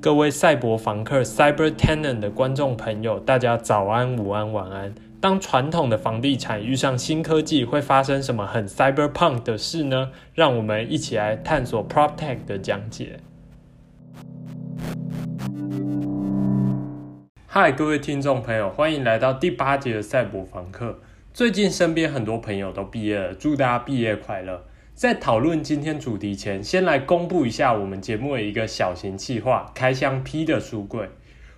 各位赛博房客 （Cyber Tenant） 的观众朋友，大家早安、午安、晚安。当传统的房地产遇上新科技，会发生什么很 Cyberpunk 的事呢？让我们一起来探索 PropTech 的讲解。嗨，各位听众朋友，欢迎来到第八节的赛博房客。最近身边很多朋友都毕业了，祝大家毕业快乐。在讨论今天主题前，先来公布一下我们节目的一个小型计划——开箱 P 的书柜。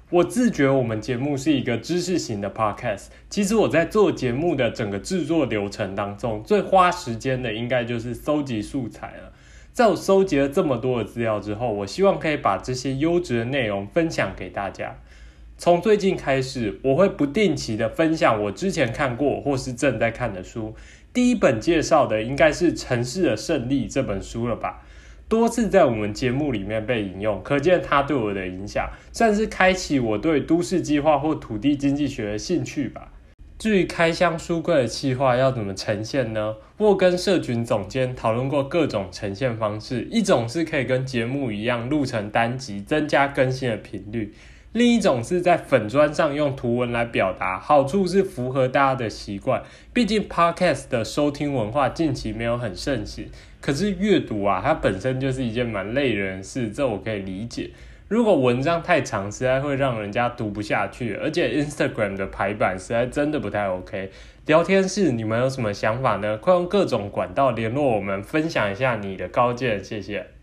我自觉我们节目是一个知识型的 podcast，其实我在做节目的整个制作流程当中，最花时间的应该就是搜集素材了。在我搜集了这么多的资料之后，我希望可以把这些优质的内容分享给大家。从最近开始，我会不定期的分享我之前看过或是正在看的书。第一本介绍的应该是《城市的胜利》这本书了吧？多次在我们节目里面被引用，可见它对我的影响，算是开启我对都市计划或土地经济学的兴趣吧。至于开箱书柜的计划要怎么呈现呢？我跟社群总监讨论过各种呈现方式，一种是可以跟节目一样录成单集，增加更新的频率。另一种是在粉砖上用图文来表达，好处是符合大家的习惯。毕竟 podcast 的收听文化近期没有很盛行，可是阅读啊，它本身就是一件蛮累人的事，这我可以理解。如果文章太长，实在会让人家读不下去，而且 Instagram 的排版实在真的不太 OK。聊天室，你们有什么想法呢？快用各种管道联络我们，分享一下你的高见，谢谢。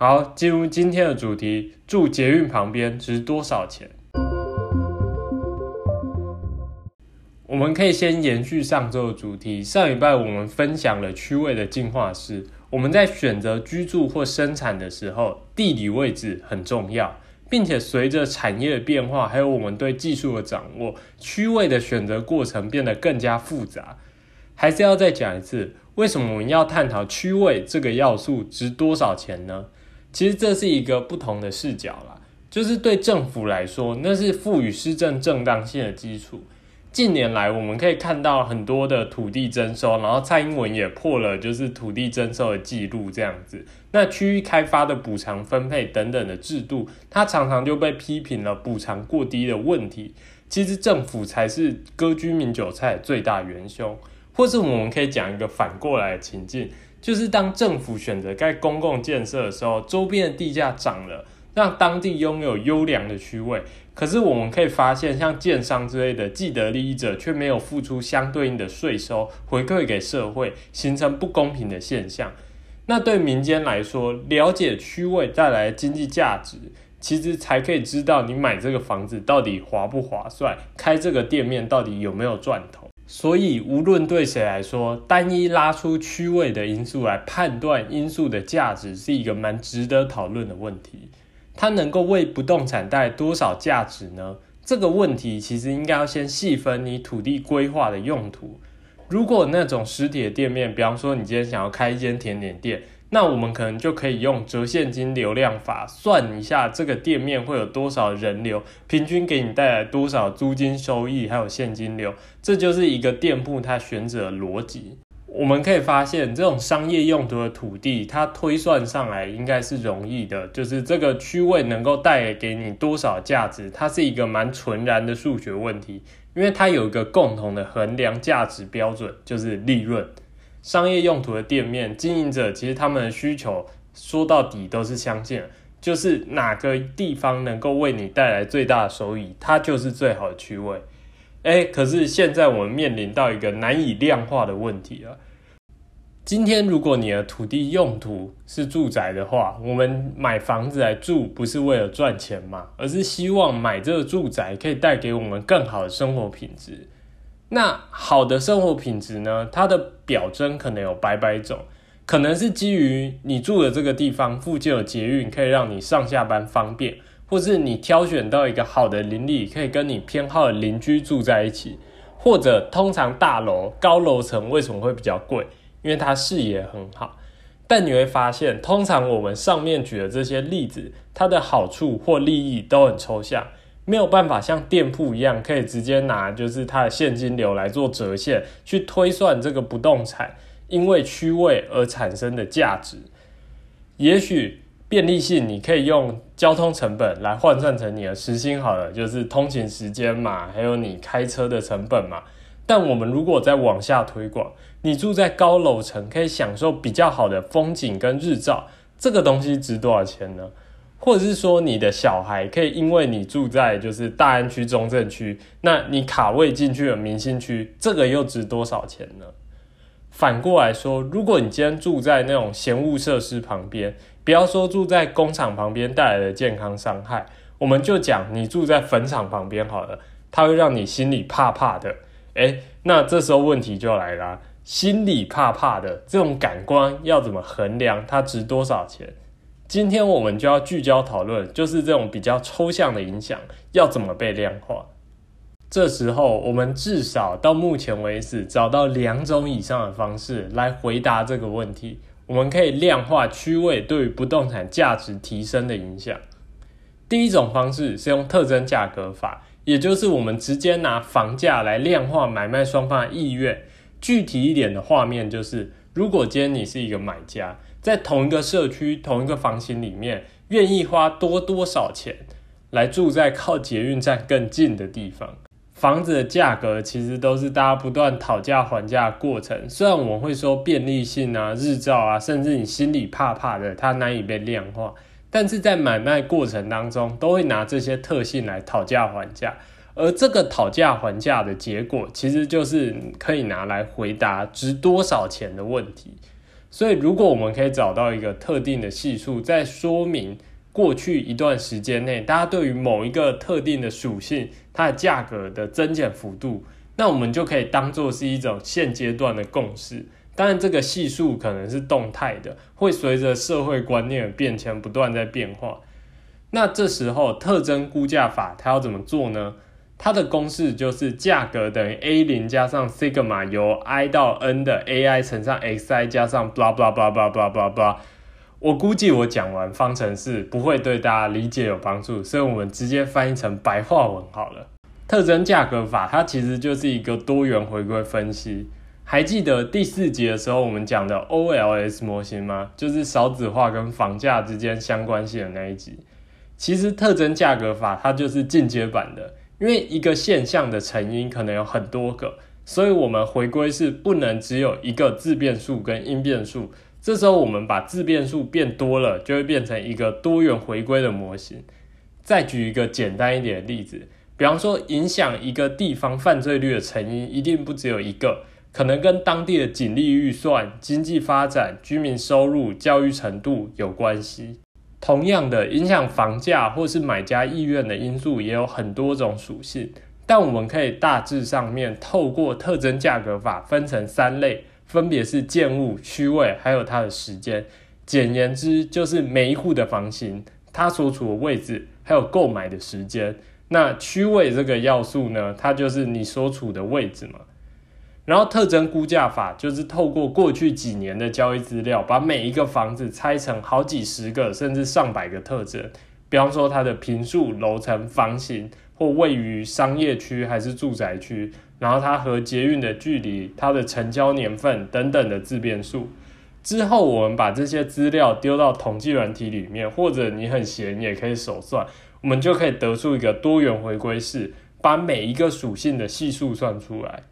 好，进入今天的主题。住捷运旁边值多少钱？我们可以先延续上周的主题。上礼拜我们分享了区位的进化式。我们在选择居住或生产的时候，地理位置很重要，并且随着产业的变化，还有我们对技术的掌握，区位的选择过程变得更加复杂。还是要再讲一次，为什么我们要探讨区位这个要素值多少钱呢？其实这是一个不同的视角啦，就是对政府来说，那是赋予施政正当性的基础。近年来，我们可以看到很多的土地征收，然后蔡英文也破了就是土地征收的记录，这样子。那区域开发的补偿分配等等的制度，它常常就被批评了补偿过低的问题。其实政府才是割居民韭菜的最大元凶，或是我们可以讲一个反过来的情境。就是当政府选择盖公共建设的时候，周边的地价涨了，让当地拥有优良的区位。可是我们可以发现，像建商之类的既得利益者却没有付出相对应的税收回馈给社会，形成不公平的现象。那对民间来说，了解区位带来经济价值，其实才可以知道你买这个房子到底划不划算，开这个店面到底有没有赚头。所以，无论对谁来说，单一拉出区位的因素来判断因素的价值，是一个蛮值得讨论的问题。它能够为不动产带来多少价值呢？这个问题其实应该要先细分你土地规划的用途。如果那种实体的店面，比方说你今天想要开一间甜点店。那我们可能就可以用折现金流量法算一下，这个店面会有多少人流，平均给你带来多少租金收益，还有现金流，这就是一个店铺它选址的逻辑。我们可以发现，这种商业用途的土地，它推算上来应该是容易的，就是这个区位能够带给你多少价值，它是一个蛮纯然的数学问题，因为它有一个共同的衡量价值标准，就是利润。商业用途的店面经营者，其实他们的需求说到底都是相近，就是哪个地方能够为你带来最大的收益，它就是最好的区位。哎，可是现在我们面临到一个难以量化的问题了。今天如果你的土地用途是住宅的话，我们买房子来住不是为了赚钱嘛，而是希望买这个住宅可以带给我们更好的生活品质。那好的生活品质呢？它的表征可能有百百种，可能是基于你住的这个地方附近有捷运，可以让你上下班方便，或是你挑选到一个好的邻里，可以跟你偏好的邻居住在一起，或者通常大楼高楼层为什么会比较贵？因为它视野很好。但你会发现，通常我们上面举的这些例子，它的好处或利益都很抽象。没有办法像店铺一样，可以直接拿就是它的现金流来做折现，去推算这个不动产因为区位而产生的价值。也许便利性你可以用交通成本来换算成你的时薪好了，就是通勤时间嘛，还有你开车的成本嘛。但我们如果再往下推广，你住在高楼层，可以享受比较好的风景跟日照，这个东西值多少钱呢？或者是说，你的小孩可以因为你住在就是大安区、中正区，那你卡位进去了明星区，这个又值多少钱呢？反过来说，如果你今天住在那种闲物设施旁边，不要说住在工厂旁边带来的健康伤害，我们就讲你住在坟场旁边好了，它会让你心里怕怕的。诶，那这时候问题就来了，心里怕怕的这种感官要怎么衡量？它值多少钱？今天我们就要聚焦讨论，就是这种比较抽象的影响要怎么被量化。这时候，我们至少到目前为止找到两种以上的方式来回答这个问题。我们可以量化区位对于不动产价值提升的影响。第一种方式是用特征价格法，也就是我们直接拿房价来量化买卖双方的意愿。具体一点的画面就是，如果今天你是一个买家。在同一个社区、同一个房型里面，愿意花多多少钱来住在靠捷运站更近的地方？房子的价格其实都是大家不断讨价还价的过程。虽然我们会说便利性啊、日照啊，甚至你心里怕怕的，它难以被量化，但是在买卖过程当中，都会拿这些特性来讨价还价。而这个讨价还价的结果，其实就是可以拿来回答值多少钱的问题。所以，如果我们可以找到一个特定的系数，在说明过去一段时间内，大家对于某一个特定的属性，它的价格的增减幅度，那我们就可以当做是一种现阶段的共识。当然，这个系数可能是动态的，会随着社会观念的变迁不断在变化。那这时候，特征估价法它要怎么做呢？它的公式就是价格等于 a 零加上 sigma 由 i 到 n 的 ai 乘上 xi 加上 blah blah blah blah blah blah blah。我估计我讲完方程式不会对大家理解有帮助，所以我们直接翻译成白话文好了。特征价格法它其实就是一个多元回归分析。还记得第四集的时候我们讲的 OLS 模型吗？就是少子化跟房价之间相关性的那一集。其实特征价格法它就是进阶版的。因为一个现象的成因可能有很多个，所以我们回归是不能只有一个自变数跟因变数。这时候我们把自变数变多了，就会变成一个多元回归的模型。再举一个简单一点的例子，比方说影响一个地方犯罪率的成因，一定不只有一个，可能跟当地的警力预算、经济发展、居民收入、教育程度有关系。同样的，影响房价或是买家意愿的因素也有很多种属性，但我们可以大致上面透过特征价格法分成三类，分别是建物、区位还有它的时间。简言之，就是每一户的房型，它所处的位置还有购买的时间。那区位这个要素呢，它就是你所处的位置嘛。然后特征估价法就是透过过去几年的交易资料，把每一个房子拆成好几十个甚至上百个特征，比方说它的平数、楼层、房型，或位于商业区还是住宅区，然后它和捷运的距离、它的成交年份等等的自变数。之后我们把这些资料丢到统计软体里面，或者你很闲也可以手算，我们就可以得出一个多元回归式，把每一个属性的系数算出来。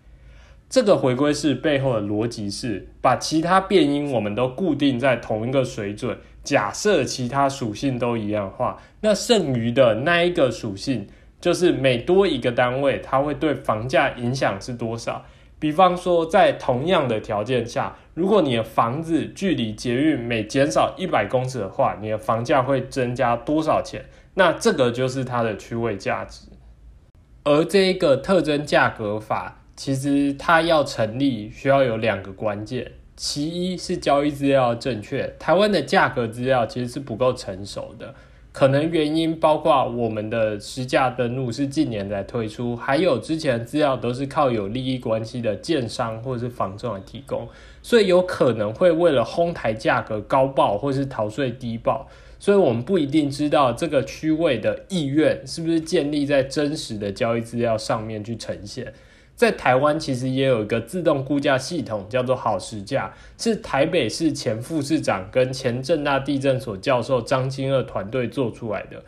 这个回归式背后的逻辑是，把其他变因我们都固定在同一个水准，假设其他属性都一样化，那剩余的那一个属性，就是每多一个单位，它会对房价影响是多少。比方说，在同样的条件下，如果你的房子距离捷运每减少一百公尺的话，你的房价会增加多少钱？那这个就是它的区位价值。而这一个特征价格法。其实它要成立，需要有两个关键。其一是交易资料正确，台湾的价格资料其实是不够成熟的，可能原因包括我们的实价登录是近年才推出，还有之前资料都是靠有利益关系的建商或者是房仲来提供，所以有可能会为了哄抬价格高报或是逃税低报，所以我们不一定知道这个区位的意愿是不是建立在真实的交易资料上面去呈现。在台湾其实也有一个自动估价系统，叫做好时价，是台北市前副市长跟前正大地震所教授张金二团队做出来的。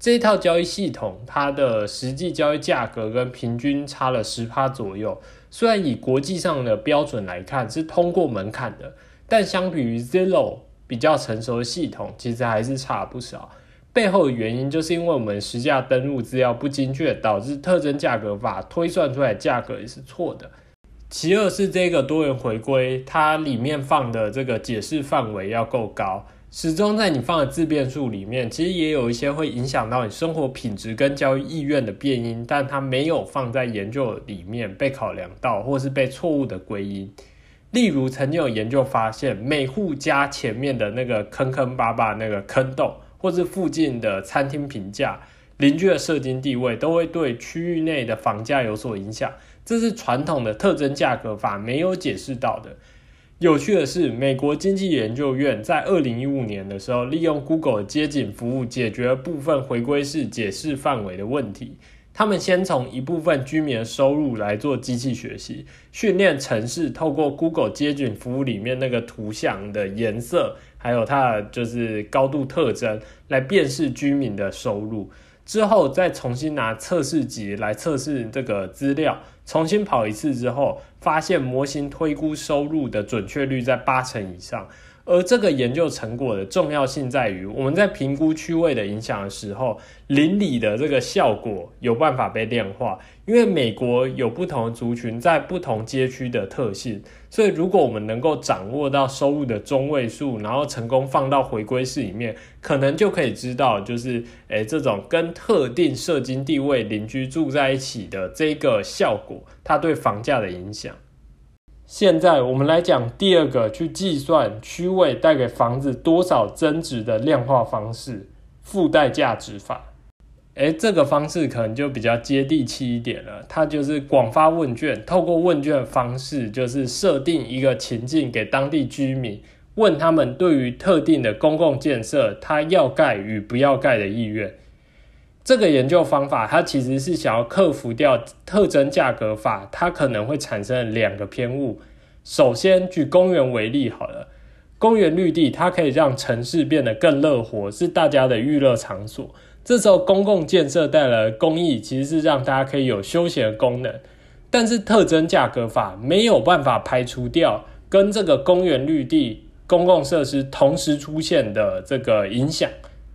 这一套交易系统，它的实际交易价格跟平均差了十趴左右。虽然以国际上的标准来看是通过门槛的，但相比于 Zillow 比较成熟的系统，其实还是差不少。背后的原因就是因为我们实价登录资料不精确，导致特征价格法推算出来价格也是错的。其二是这个多元回归，它里面放的这个解释范围要够高，始终在你放的自变数里面，其实也有一些会影响到你生活品质跟交易意愿的变因，但它没有放在研究里面被考量到，或是被错误的归因。例如，曾经有研究发现，每户家前面的那个坑坑巴巴那个坑洞。或是附近的餐厅评价、邻居的社经地位，都会对区域内的房价有所影响。这是传统的特征价格法没有解释到的。有趣的是，美国经济研究院在二零一五年的时候，利用 Google 街景服务解决了部分回归式解释范围的问题。他们先从一部分居民的收入来做机器学习，训练城市透过 Google 街景服务里面那个图像的颜色。还有它的就是高度特征来辨识居民的收入，之后再重新拿测试集来测试这个资料，重新跑一次之后，发现模型推估收入的准确率在八成以上。而这个研究成果的重要性在于，我们在评估区位的影响的时候，邻里的这个效果有办法被量化。因为美国有不同的族群在不同街区的特性，所以如果我们能够掌握到收入的中位数，然后成功放到回归式里面，可能就可以知道，就是诶这种跟特定社经地位邻居住在一起的这个效果，它对房价的影响。现在我们来讲第二个去计算区位带给房子多少增值的量化方式——附带价值法。诶，这个方式可能就比较接地气一点了。它就是广发问卷，透过问卷方式，就是设定一个情境给当地居民，问他们对于特定的公共建设，他要盖与不要盖的意愿。这个研究方法，它其实是想要克服掉特征价格法，它可能会产生两个偏误。首先，举公园为例好了，公园绿地它可以让城市变得更乐活，是大家的娱乐场所。这时候，公共建设带来的公益其实是让大家可以有休闲功能。但是，特征价格法没有办法排除掉跟这个公园绿地公共设施同时出现的这个影响。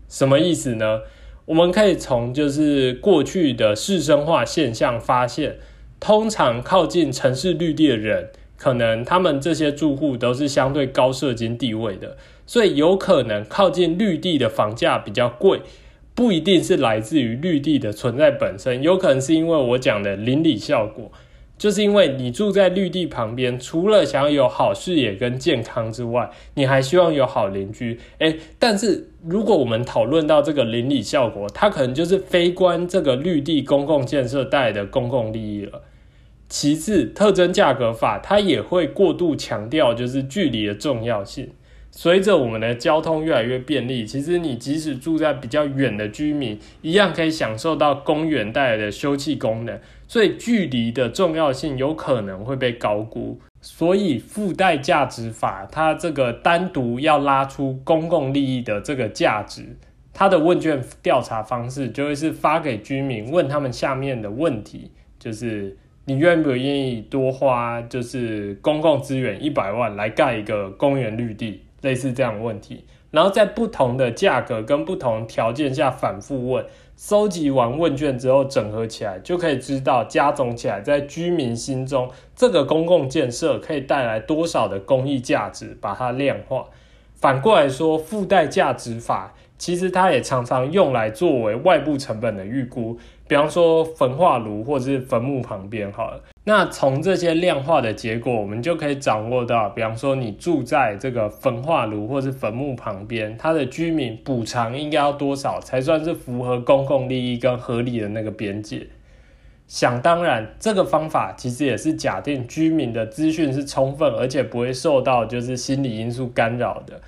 什么意思呢？我们可以从就是过去的市生化现象发现，通常靠近城市绿地的人，可能他们这些住户都是相对高社经地位的，所以有可能靠近绿地的房价比较贵，不一定是来自于绿地的存在本身，有可能是因为我讲的邻里效果。就是因为你住在绿地旁边，除了想要有好视野跟健康之外，你还希望有好邻居。诶，但是如果我们讨论到这个邻里效果，它可能就是非关这个绿地公共建设带来的公共利益了。其次，特征价格法它也会过度强调就是距离的重要性。随着我们的交通越来越便利，其实你即使住在比较远的居民，一样可以享受到公园带来的休憩功能。所以距离的重要性有可能会被高估。所以附带价值法，它这个单独要拉出公共利益的这个价值，它的问卷调查方式就会是发给居民，问他们下面的问题，就是你愿不愿意多花就是公共资源一百万来盖一个公园绿地。类似这样的问题，然后在不同的价格跟不同条件下反复问，收集完问卷之后整合起来，就可以知道加总起来在居民心中这个公共建设可以带来多少的公益价值，把它量化。反过来说，附带价值法其实它也常常用来作为外部成本的预估，比方说焚化炉或者是坟墓旁边，好了。那从这些量化的结果，我们就可以掌握到，比方说你住在这个焚化炉或是坟墓旁边，它的居民补偿应该要多少才算是符合公共利益跟合理的那个边界？想当然，这个方法其实也是假定居民的资讯是充分，而且不会受到就是心理因素干扰的。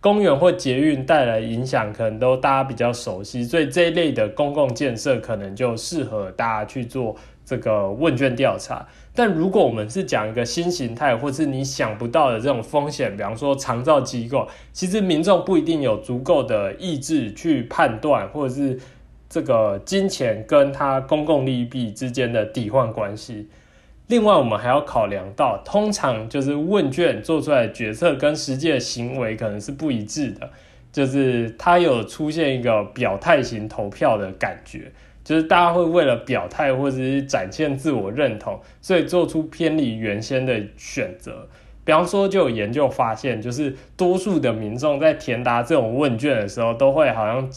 公园或捷运带来影响，可能都大家比较熟悉，所以这一类的公共建设可能就适合大家去做。这个问卷调查。但如果我们是讲一个新形态，或是你想不到的这种风险，比方说长照机构，其实民众不一定有足够的意志去判断，或者是这个金钱跟它公共利弊之间的抵换关系。另外，我们还要考量到，通常就是问卷做出来的决策跟实际的行为可能是不一致的，就是它有出现一个表态型投票的感觉，就是大家会为了表态或者是展现自我认同，所以做出偏离原先的选择。比方说，就有研究发现，就是多数的民众在填答这种问卷的时候，都会好像，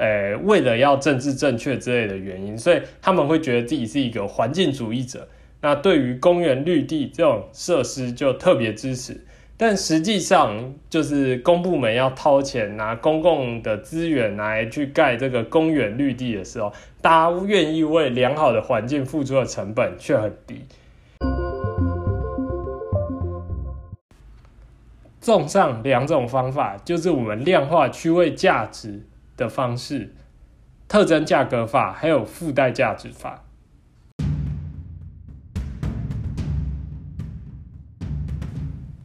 呃，为了要政治正确之类的原因，所以他们会觉得自己是一个环境主义者。那对于公园绿地这种设施就特别支持，但实际上就是公部门要掏钱拿公共的资源来去盖这个公园绿地的时候，大家愿意为良好的环境付出的成本却很低。综上两种方法，就是我们量化区位价值的方式，特征价格法还有附带价值法。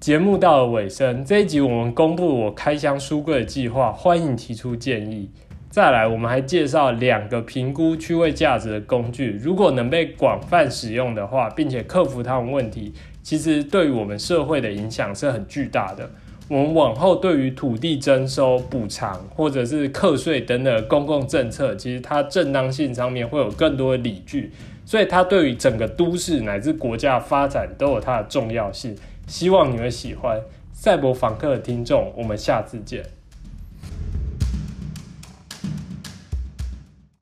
节目到了尾声，这一集我们公布我开箱书柜的计划，欢迎提出建议。再来，我们还介绍两个评估区位价值的工具，如果能被广泛使用的话，并且克服它们问题，其实对于我们社会的影响是很巨大的。我们往后对于土地征收补偿或者是课税等等公共政策，其实它正当性上面会有更多的理据，所以它对于整个都市乃至国家发展都有它的重要性。希望你们喜欢赛博访客的听众，我们下次见。